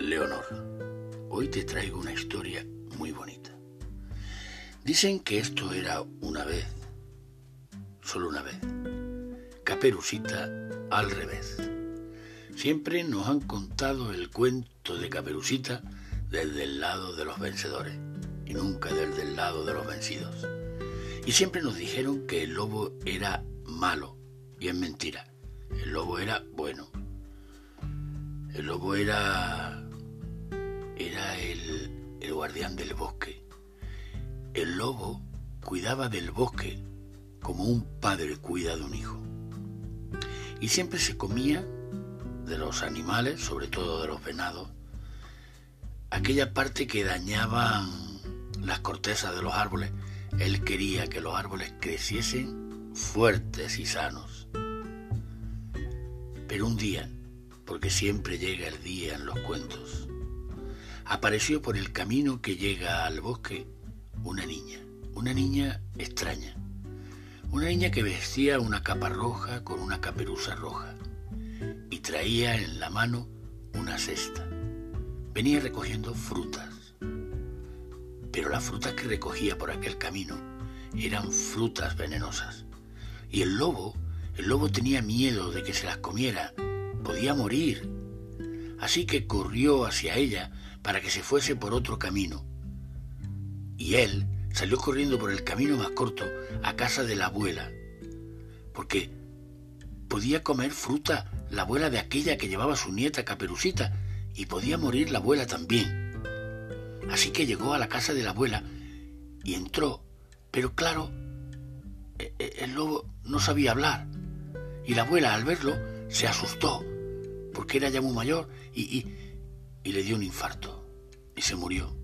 Leonor. Hoy te traigo una historia muy bonita. Dicen que esto era una vez, solo una vez. Caperucita al revés. Siempre nos han contado el cuento de Caperucita desde el lado de los vencedores y nunca desde el lado de los vencidos. Y siempre nos dijeron que el lobo era malo, y es mentira. El lobo era bueno. El lobo era era el, el guardián del bosque. El lobo cuidaba del bosque como un padre cuida de un hijo. Y siempre se comía de los animales, sobre todo de los venados, aquella parte que dañaban las cortezas de los árboles. Él quería que los árboles creciesen fuertes y sanos. Pero un día, porque siempre llega el día en los cuentos, apareció por el camino que llega al bosque una niña, una niña extraña, una niña que vestía una capa roja con una caperuza roja y traía en la mano una cesta. Venía recogiendo frutas, pero las frutas que recogía por aquel camino eran frutas venenosas. Y el lobo, el lobo tenía miedo de que se las comiera, podía morir. Así que corrió hacia ella para que se fuese por otro camino. Y él salió corriendo por el camino más corto a casa de la abuela, porque podía comer fruta la abuela de aquella que llevaba su nieta Caperucita, y podía morir la abuela también. Así que llegó a la casa de la abuela y entró, pero claro, e, e, el lobo no sabía hablar, y la abuela al verlo se asustó, porque era ya muy mayor y, le dio un infarto y se murió.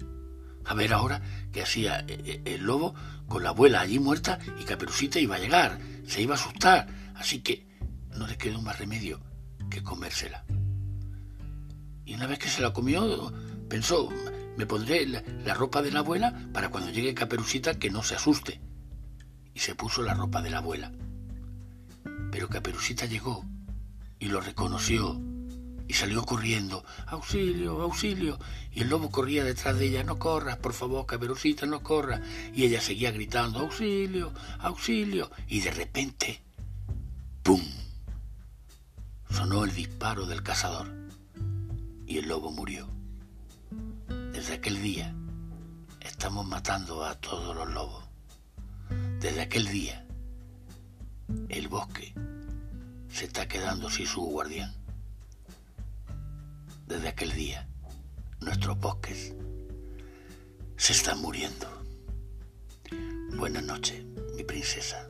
A ver ahora qué hacía eh, eh, el lobo con la abuela allí muerta y Caperucita iba a llegar, se iba a asustar, así que no le quedó más remedio que comérsela. Y una vez que se la comió, pensó, me pondré la, la ropa de la abuela para cuando llegue Caperucita que no se asuste. Y se puso la ropa de la abuela. Pero Caperucita llegó y lo reconoció y salió corriendo. ¡Auxilio, auxilio! Y el lobo corría detrás de ella. No corras, por favor, caperucita, no corras. Y ella seguía gritando, ¡auxilio, auxilio! Y de repente, ¡pum! Sonó el disparo del cazador y el lobo murió. Desde aquel día estamos matando a todos los lobos. Desde aquel día el bosque se está quedando sin su guardián desde aquel día, nuestros bosques se están muriendo. Buenas noches, mi princesa.